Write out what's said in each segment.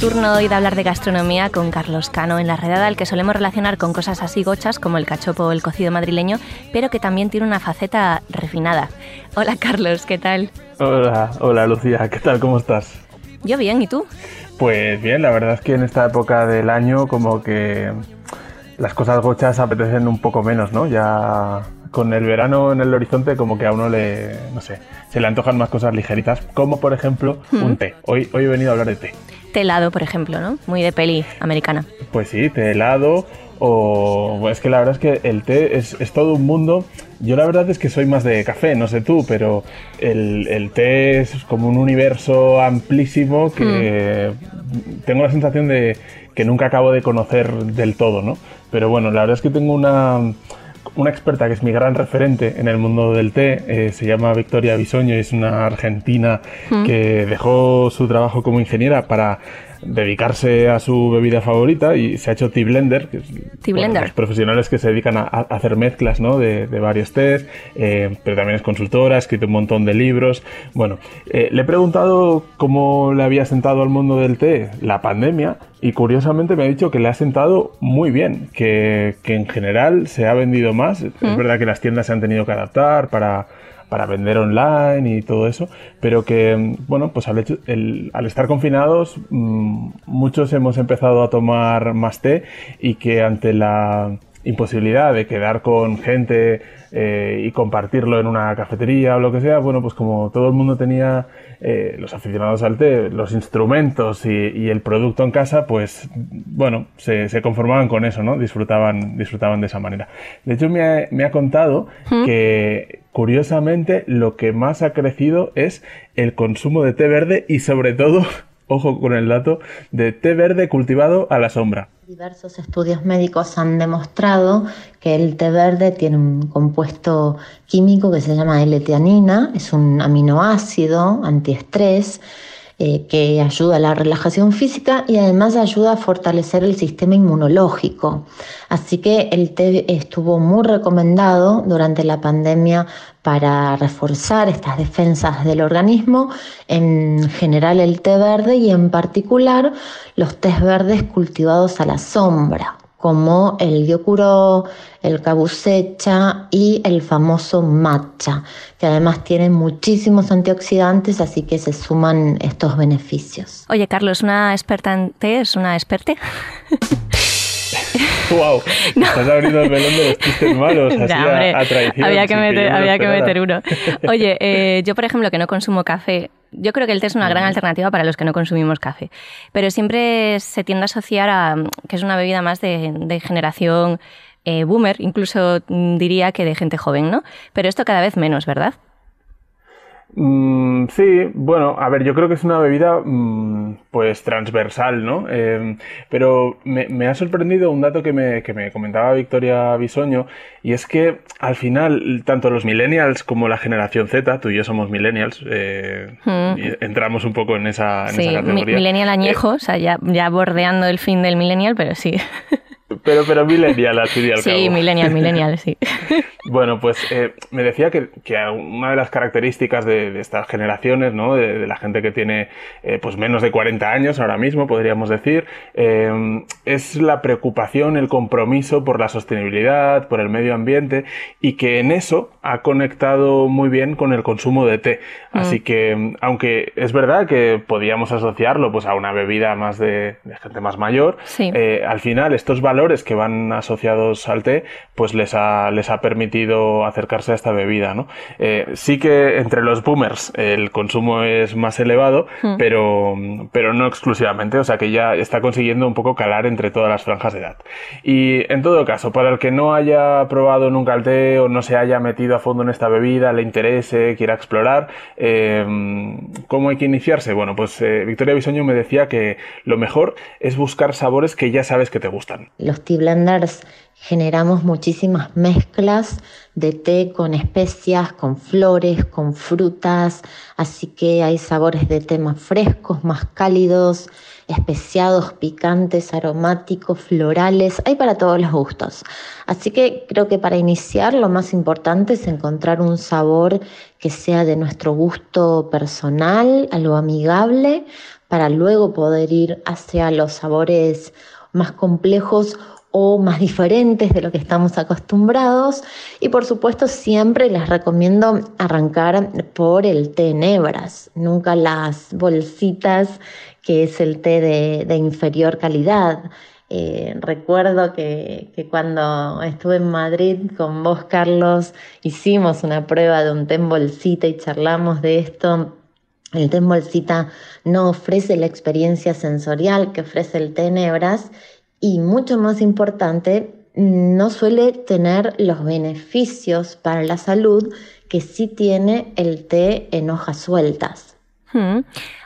Turno hoy de hablar de gastronomía con Carlos Cano en la redada, al que solemos relacionar con cosas así gochas como el cachopo o el cocido madrileño, pero que también tiene una faceta refinada. Hola Carlos, ¿qué tal? Hola, hola Lucía, ¿qué tal? ¿Cómo estás? Yo bien, ¿y tú? Pues bien, la verdad es que en esta época del año como que las cosas gochas apetecen un poco menos, ¿no? Ya con el verano en el horizonte como que a uno le, no sé, se le antojan más cosas ligeritas, como por ejemplo un té. Hoy, hoy he venido a hablar de té. Té helado, por ejemplo, ¿no? Muy de peli americana. Pues sí, té helado o es que la verdad es que el té es, es, todo un mundo. Yo la verdad es que soy más de café, no sé tú, pero el, el té es como un universo amplísimo que mm. tengo la sensación de que nunca acabo de conocer del todo, ¿no? Pero bueno, la verdad es que tengo una, una experta que es mi gran referente en el mundo del té, eh, se llama Victoria Bisoño es una argentina mm. que dejó su trabajo como ingeniera para dedicarse a su bebida favorita y se ha hecho tea blender, que es, blender. los profesionales que se dedican a, a hacer mezclas ¿no? de, de, varios tés, eh, pero también es consultora, ha escrito un montón de libros. Bueno, eh, le he preguntado cómo le había sentado al mundo del té la pandemia y curiosamente me ha dicho que le ha sentado muy bien, que, que en general se ha vendido más. Mm. Es verdad que las tiendas se han tenido que adaptar para para vender online y todo eso, pero que, bueno, pues al, hecho, el, al estar confinados, mmm, muchos hemos empezado a tomar más té y que ante la imposibilidad de quedar con gente eh, y compartirlo en una cafetería o lo que sea, bueno, pues como todo el mundo tenía eh, los aficionados al té, los instrumentos y, y, el producto en casa, pues bueno, se, se, conformaban con eso, ¿no? Disfrutaban, disfrutaban de esa manera. De hecho, me ha, me ha contado ¿Mm? que curiosamente lo que más ha crecido es el consumo de té verde y sobre todo, ojo con el dato, de té verde cultivado a la sombra. Diversos estudios médicos han demostrado que el té verde tiene un compuesto químico que se llama L-teanina, es un aminoácido antiestrés eh, que ayuda a la relajación física y además ayuda a fortalecer el sistema inmunológico. Así que el té estuvo muy recomendado durante la pandemia para reforzar estas defensas del organismo, en general el té verde y en particular los tés verdes cultivados a la sombra como el gyokuro, el kabusecha y el famoso matcha, que además tienen muchísimos antioxidantes, así que se suman estos beneficios. Oye, Carlos, ¿una experta en es una experte? ¡Wow! No. Estás abriendo el melón de los chistes malos, así no, hombre, a, a, traición. Había que, meter, había que meter uno. Oye, eh, yo, por ejemplo, que no consumo café, yo creo que el té es una gran alternativa para los que no consumimos café, pero siempre se tiende a asociar a que es una bebida más de, de generación eh, boomer, incluso diría que de gente joven, ¿no? Pero esto cada vez menos, ¿verdad? Mm, sí, bueno, a ver, yo creo que es una bebida mm, pues transversal, ¿no? Eh, pero me, me, ha sorprendido un dato que me, que me, comentaba Victoria Bisoño y es que al final tanto los millennials como la generación Z, tú y yo somos millennials, eh, mm. y entramos un poco en esa, en sí, esa categoría. millennial añejo, eh, o sea, ya, ya bordeando el fin del millennial, pero sí. Pero, pero millennial, y al sí, cabo. Millennial, millennial, sí. Bueno, pues eh, me decía que, que, una de las características de, de estas generaciones, ¿no? De, de, la gente que tiene eh, pues menos de 40 años ahora mismo, podríamos decir, eh, es la preocupación, el compromiso por la sostenibilidad, por el medio ambiente y que en eso ha conectado muy bien con el consumo de té. Mm. Así que, aunque es verdad que podíamos asociarlo pues a una bebida más de, de gente más mayor, sí. Al final estos valores que van asociados al té, pues les ha, les ha permitido acercarse a esta bebida, ¿no? Eh, sí que entre los boomers el consumo es más elevado, mm. pero, pero no exclusivamente, o sea que ya está consiguiendo un poco calar entre todas las franjas de edad. Y en todo caso, para el que no haya probado nunca el té o no se haya metido a fondo en esta bebida, le interese, quiera explorar, eh, ¿cómo hay que iniciarse? Bueno, pues eh, Victoria Bisoño me decía que lo mejor es buscar sabores que ya sabes que te gustan. Los tea blenders generamos muchísimas mezclas de té con especias, con flores, con frutas, así que hay sabores de té más frescos, más cálidos, especiados, picantes, aromáticos, florales, hay para todos los gustos. Así que creo que para iniciar lo más importante es encontrar un sabor que sea de nuestro gusto personal, algo amigable, para luego poder ir hacia los sabores más complejos o más diferentes de lo que estamos acostumbrados. Y por supuesto siempre les recomiendo arrancar por el té nebras, nunca las bolsitas que es el té de, inferior calidad. Eh, recuerdo que, que, cuando estuve en Madrid con vos, Carlos, hicimos una prueba de un té en bolsita y charlamos de esto. El té en bolsita no ofrece la experiencia sensorial que ofrece el té nebras y mucho más importante, no suele tener los beneficios para la salud que sí tiene el té en hojas sueltas. Hmm.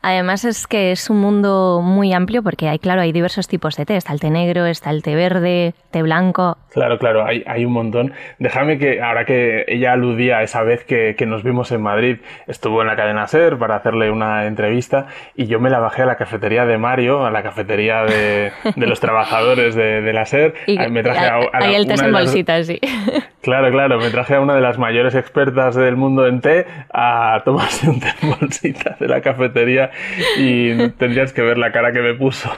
Además es que es un mundo muy amplio porque hay, claro, hay diversos tipos de té. Está el té negro, está el té verde, té blanco. Claro, claro, hay, hay un montón. Déjame que, ahora que ella aludía a esa vez que, que, nos vimos en Madrid, estuvo en la cadena SER para hacerle una entrevista y yo me la bajé a la cafetería de Mario, a la cafetería de, de los trabajadores de, de, la SER. Y me traje a, ahí el té en bolsitas, sí. Claro, claro, me traje a una de las mayores expertas del mundo en té a tomarse un té en bolsitas de la cafetería y tendrías que ver la cara que me puso.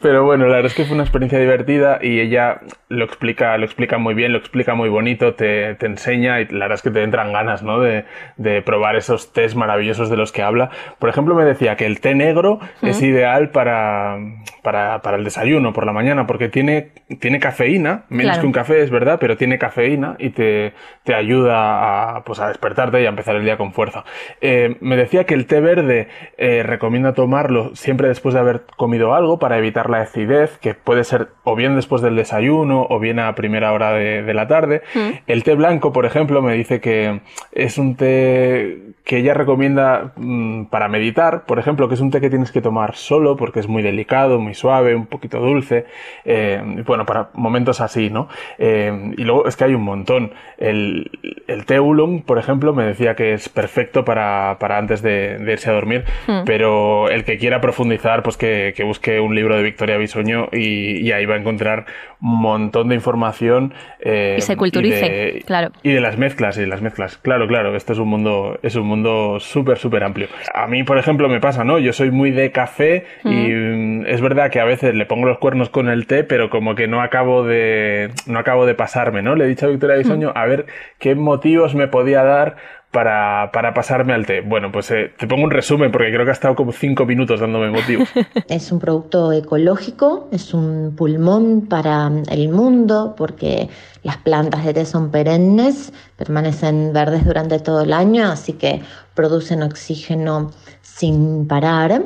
Pero bueno, la verdad es que fue una experiencia divertida y ella lo explica, lo explica muy bien, lo explica muy bonito, te, te enseña y la verdad es que te entran ganas ¿no? de, de, probar esos tés maravillosos de los que habla. Por ejemplo, me decía que el té negro es ideal para, para, para, el desayuno por la mañana porque tiene, tiene cafeína, menos que un café es verdad, pero tiene cafeína y te, te ayuda a, pues, a despertarte y a empezar el día con fuerza. Eh, me decía que el té verde eh, recomienda tomarlo siempre después de haber comido algo para evitar la acidez, que puede ser o bien después del desayuno o bien a primera hora de, la tarde. Mm. El té blanco, por ejemplo, me dice que es un té que ella recomienda mm, para meditar, por ejemplo, que es un té que tienes que tomar solo porque es muy delicado, muy suave, un poquito dulce, eh, bueno, para momentos así, ¿no? Eh, y luego es que hay un montón. El, el té oolong, por ejemplo, me decía que es perfecto para, para antes de, irse a dormir, mm. pero el que quiera profundizar, pues que, que busque un libro de Victoria Bisoño y, y, ahí va a encontrar un montón de información. Eh, y se culturice, claro. Y de las mezclas, y de las mezclas. Claro, claro, este es un mundo, es un mundo súper, súper amplio. A mí, por ejemplo, me pasa, ¿no? Yo soy muy de café y mm, es verdad que a veces le pongo los cuernos con el té, pero como que no acabo de, no acabo de pasarme, ¿no? Le he dicho a Victoria Bisoño a ver qué motivos me podía dar para, para, pasarme al té? Bueno, pues eh, te pongo un resumen porque creo que ha estado como cinco minutos dándome motivos. Es un producto ecológico, es un pulmón para el mundo porque las plantas de té son perennes, permanecen verdes durante todo el año, así que producen oxígeno sin parar.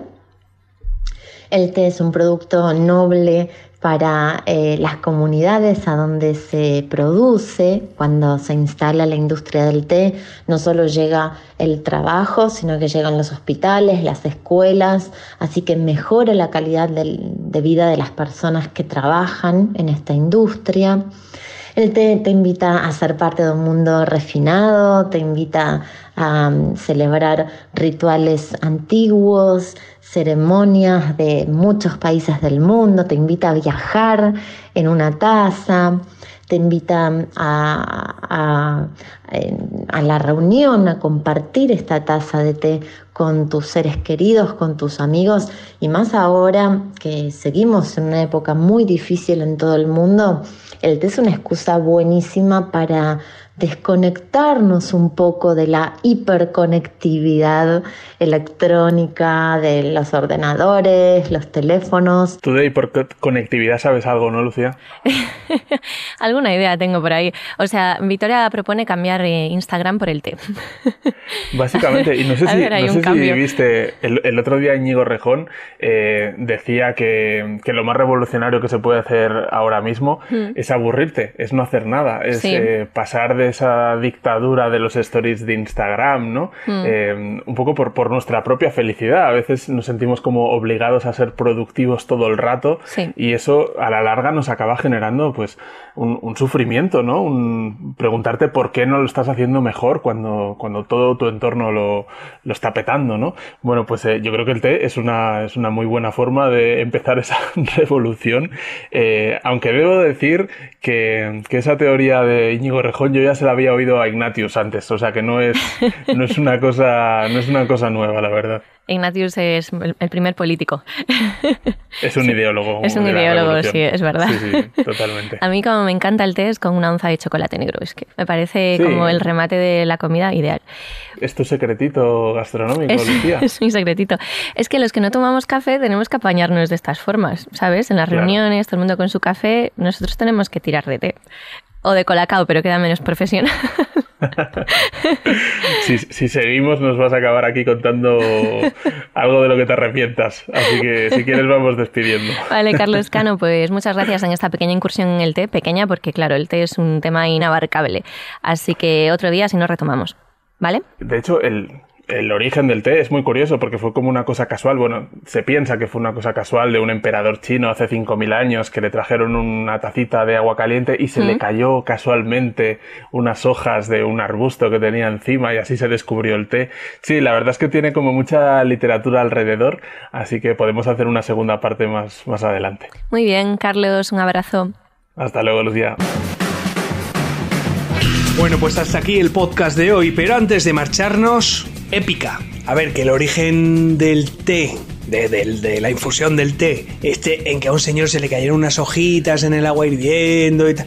El té es un producto noble para eh, las comunidades a donde se produce, cuando se instala la industria del té, no solo llega el trabajo, sino que llegan los hospitales, las escuelas, así que mejora la calidad de vida de las personas que trabajan en esta industria. El té te invita a ser parte de un mundo refinado, te invita a um, celebrar rituales antiguos, ceremonias de muchos países del mundo, te invita a viajar en una taza, te invita a, a, la reunión, a compartir esta taza de té con tus seres queridos, con tus amigos, y más ahora que seguimos en una época muy difícil en todo el mundo, el té es una excusa buenísima para desconectarnos un poco de la hiperconectividad electrónica, de los ordenadores, los teléfonos. Tú de hiperconectividad sabes algo, ¿no, Lucía? Alguna idea tengo por ahí. O sea, Victoria propone cambiar eh, Instagram por el té. Básicamente, y no sé si, viste, el, otro día Íñigo Rejón eh, decía que, lo más revolucionario que se puede hacer ahora mismo hmm. es aburrirte, es no hacer nada, es eh, pasar de esa dictadura de los stories de Instagram, ¿no? Mm. Eh, un poco por, por nuestra propia felicidad. A veces nos sentimos como obligados a ser productivos todo el rato Sí. y eso a la larga nos acaba generando pues un, un sufrimiento, ¿no? Un, preguntarte por qué no lo estás haciendo mejor cuando, cuando todo tu entorno lo, lo está petando, ¿no? Bueno, pues eh, yo creo que el té es una, es una muy buena forma de empezar esa revolución, eh, aunque debo decir que, que esa teoría de Íñigo Rejón yo ya se la había oído a Ignatius antes, o sea que no es, no es una cosa, no es una cosa nueva, la verdad. Ignatius es el primer político. Es un ideólogo. Es un ideólogo, sí, es verdad. Sí, sí, totalmente. A mí como me encanta el té es con una onza de chocolate negro. Es que me parece Sí. como el remate de la comida ideal. Es tu secretito gastronómico, Es, Lucía. es mi secretito. Es que los que no tomamos café tenemos que apañarnos de estas formas, ¿sabes? En las Claro. reuniones, todo el mundo con su café, nosotros tenemos que tirar de té. O de colacao, pero queda menos profesional. Si, si seguimos nos vas a acabar aquí contando algo de lo que te arrepientas. Así que si quieres vamos despidiendo. Vale, Carlos Cano, pues muchas gracias en esta pequeña incursión en el té, pequeña porque claro, el té es un tema inabarcable. Así que otro día si nos retomamos, ¿vale? De hecho, el, el origen del té es muy curioso porque fue como una cosa casual. Bueno, se piensa que fue una cosa casual de un emperador chino hace 5.000 años que le trajeron una tacita de agua caliente y se le cayó casualmente unas hojas de un arbusto que tenía encima y así se descubrió el té. Sí, la verdad es que tiene como mucha literatura alrededor, así que podemos hacer una segunda parte más, más adelante. Muy bien, Carlos, un abrazo. Hasta luego, Lucía. Bueno, pues hasta aquí el podcast de hoy, pero antes de marcharnos, épica. A ver, que el origen del té, de, la infusión del té, este en que a un señor se le cayeron unas hojitas en el agua hirviendo y tal.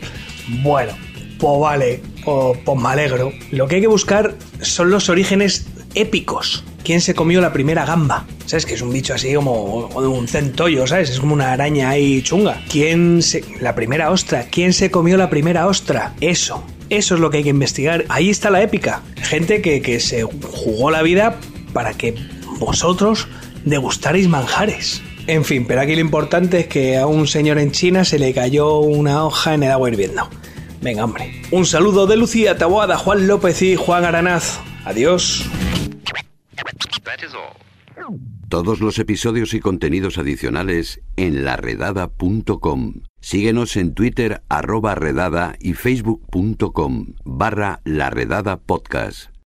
Bueno, pues vale, pues, pues me alegro. Lo que hay que buscar son los orígenes épicos. ¿Quién se comió la primera gamba? ¿Sabes? Que es un bicho así como un centollo, ¿sabes? Es como una araña ahí chunga. ¿Quién se... La primera ostra. ¿Quién se comió la primera ostra? Eso. Eso es lo que hay que investigar. Ahí está la épica. Gente que, que se jugó la vida para que vosotros degustaréis manjares. En fin, pero aquí lo importante es que a un señor en China se le cayó una hoja en el agua hirviendo. Venga, hombre. Un saludo de Lucía Taboada, Juan López y Juan Aranaz. Adiós. Todos los episodios y contenidos adicionales en laredada.com. Síguenos en Twitter arroba redada y facebook.com barra laredada podcast.